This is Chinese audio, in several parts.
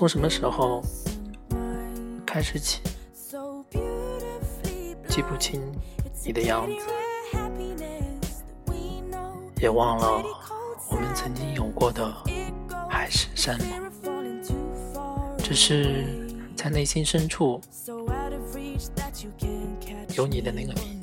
从什么时候开始起，记不清你的样子，也忘了我们曾经有过的海誓山盟，只是在内心深处。有你的那个你。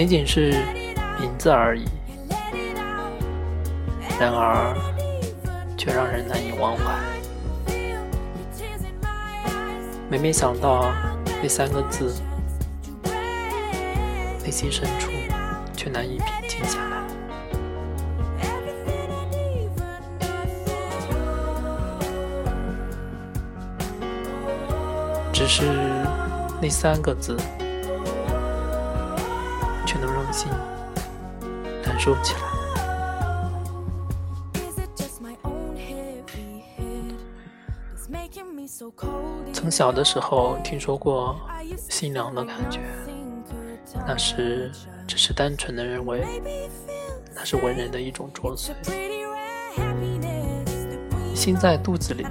仅仅是名字而已，然而却让人难以忘怀。每每想到那三个字，内心深处却难以平静下来。只是那三个字。心难受起来。从小的时候听说过心凉的感觉，那时只是单纯的认为那是文人的一种作祟。心在肚子里，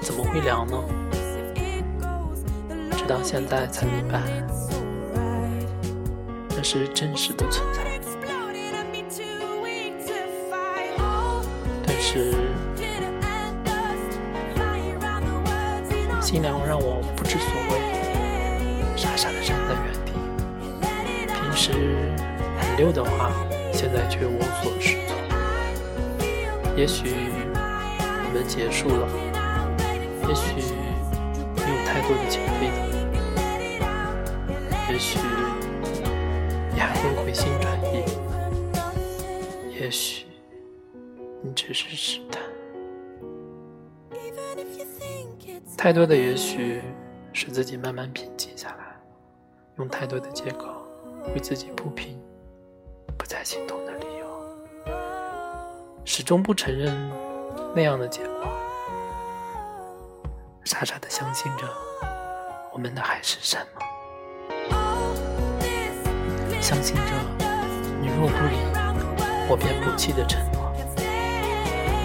怎么会凉呢？直到现在才明白。这是真实的存在，但是新娘让我不知所谓，傻傻的站在原地，平时很溜的话，现在却无所适从。也许我们结束了，也许没有太多的前辈。也许。回心转意，也许你只是试探。太多的也许使自己慢慢平静下来，用太多的借口为自己铺平不再心痛的理由，始终不承认那样的结果，傻傻的相信着我们的海誓山盟，相信着你若不离，我便不弃的承诺。那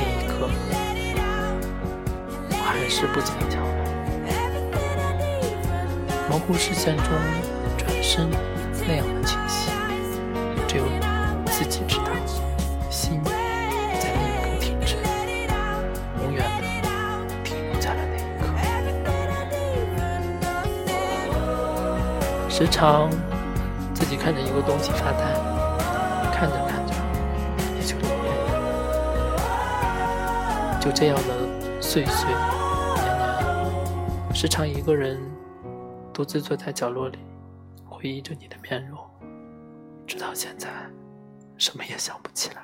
一刻，我还是不坚强了。模糊视线中转身那样的清晰，只有自己知道，心在那一刻停止，永远的停在了那一刻。时常看着一个东西发呆，看着看着也就流泪了，就这样的岁岁年年，时常一个人独自坐在角落里，回忆着你的面容，直到现在，什么也想不起来。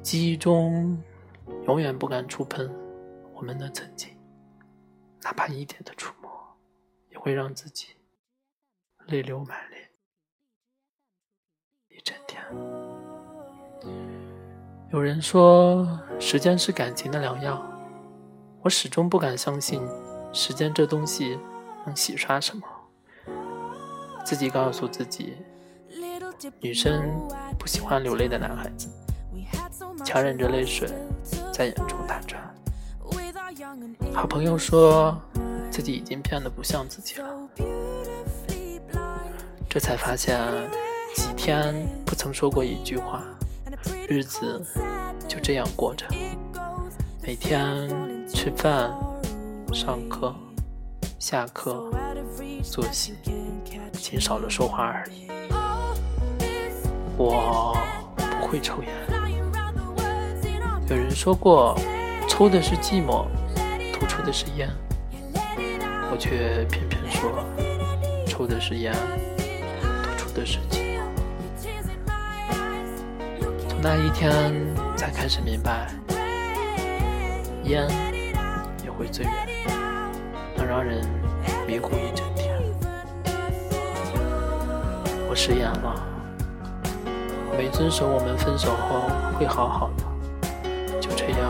记忆中，永远不敢触碰我们的曾经，哪怕一点的触摸，也会让自己泪流满脸一整天。有人说，时间是感情的良药，我始终不敢相信。时间这东西能洗刷什么？自己告诉自己，女生不喜欢流泪的男孩子，强忍着泪水在眼中打转。好朋友说自己已经变得不像自己了，这才发现几天不曾说过一句话日子就这样过着。每天吃饭上课下课作息仅少了说话而已。我不会抽烟。有人说过抽的是寂寞吐出的是烟。我却偏偏说抽的是烟从那一天才开始明白，烟也会醉人，能让人迷糊一整天。我食言了，没遵守我们分手后会好好的，就这样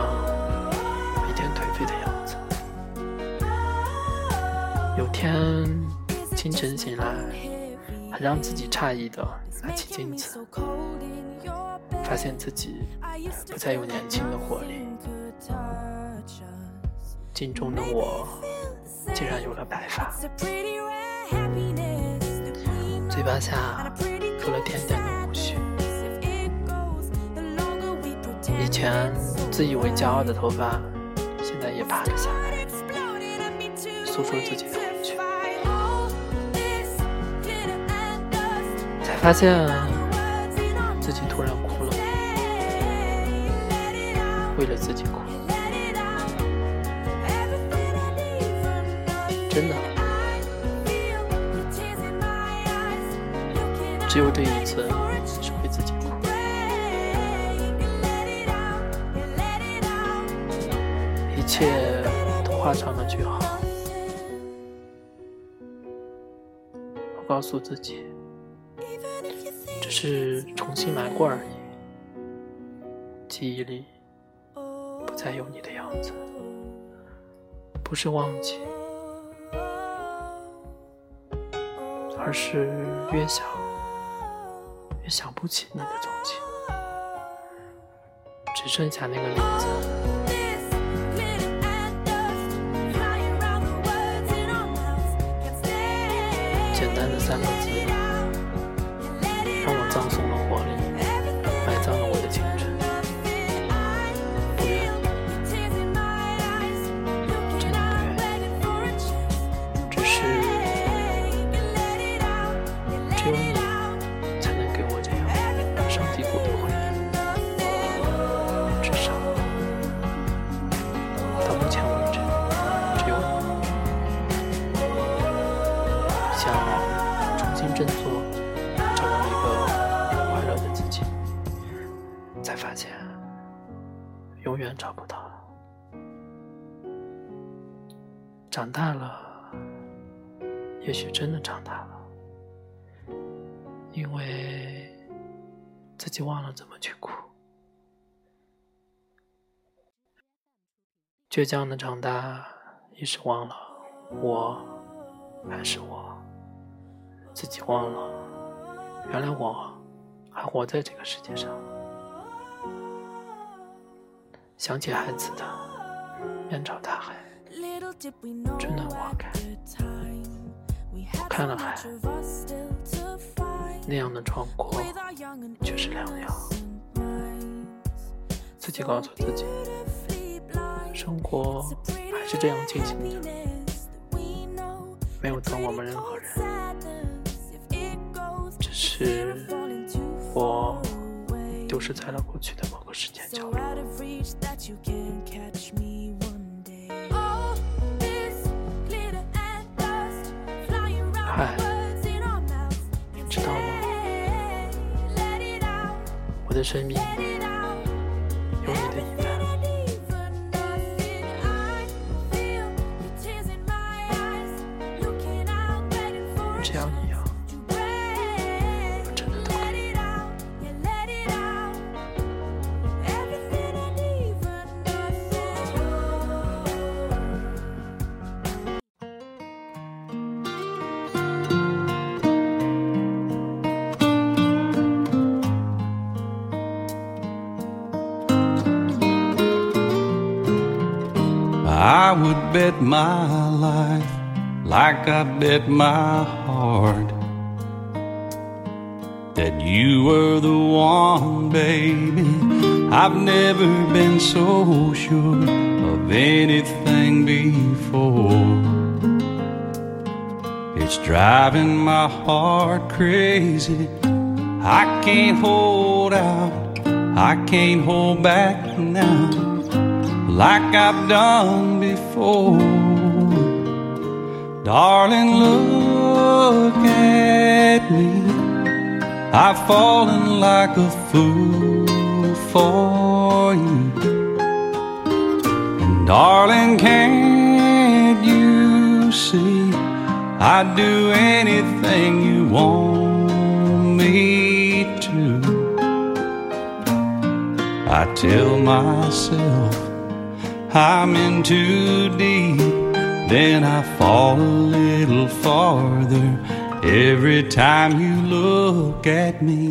每天颓废的样子。有天清晨醒来。很让自己诧异的拿起镜子，发现自己不再有年轻的活力。镜中的我竟然有了白发，嘴巴下有了点点的胡须。以前自以为骄傲的头发，现在也趴了下来，诉说自己发现自己突然哭了，为了自己哭，真的，只有这一次是为自己哭。一切都画上了句号。我告诉自己，是重新来过而已。记忆里不再有你的样子，不是忘记，而是越想越想不起你的踪迹，只剩下那个名字。简单的三个字，葬送了活力，埋葬了我的青春。不愿，真的不愿，只是只有你才能给我这样伤筋骨的回忆。至少到目前为止，只有你。想远找不到。长大了，也许真的长大了，因为自己忘了怎么去哭。倔强的长大，一时忘了我还是我。自己忘了，原来我还活在这个世界上。想起孩子的面朝大海，春暖花开。我看了海，那样的壮阔，却是良药。自己告诉自己，生活还是这样进行着，没有等我们任何人。只是我丢失在了过去的某个时间角落。嗨，你知道吗？我的生命有你的 I would bet my life like I bet my heart that you were the one, baby. I've never been so sure of anything before. It's driving my heart crazy. I can't hold out, I can't hold back now like I've done before. Darling, look at me. I've fallen like a fool for you. And darling, can't you see? I'd do anything you want me to. I tell myself I'm in too deep, then I fall a little farther every time you look at me.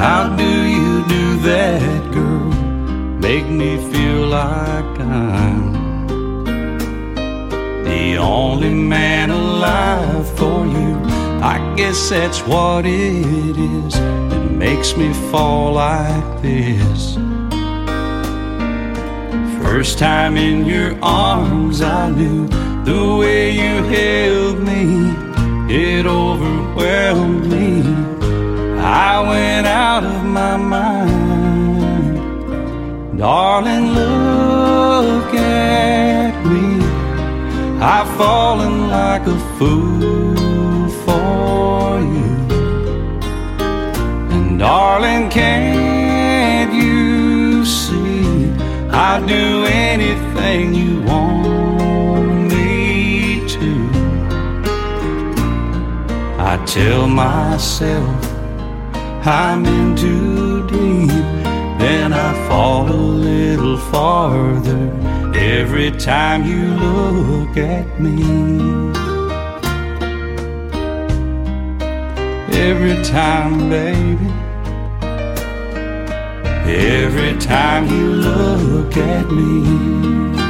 How do you do that, girl? Make me feel like I'm only man alive for you. I guess that's what it is that makes me fall like this. First time in your arms, I knew the way you held me, it overwhelmed me. I went out of my mind. Darling, look I've like a fool for you. And darling, can't you see? I'd do anything you want me to. I tell myself I'm in too deep, then I fall a little farther every time you look at me. Every time, baby. Every time you look at me.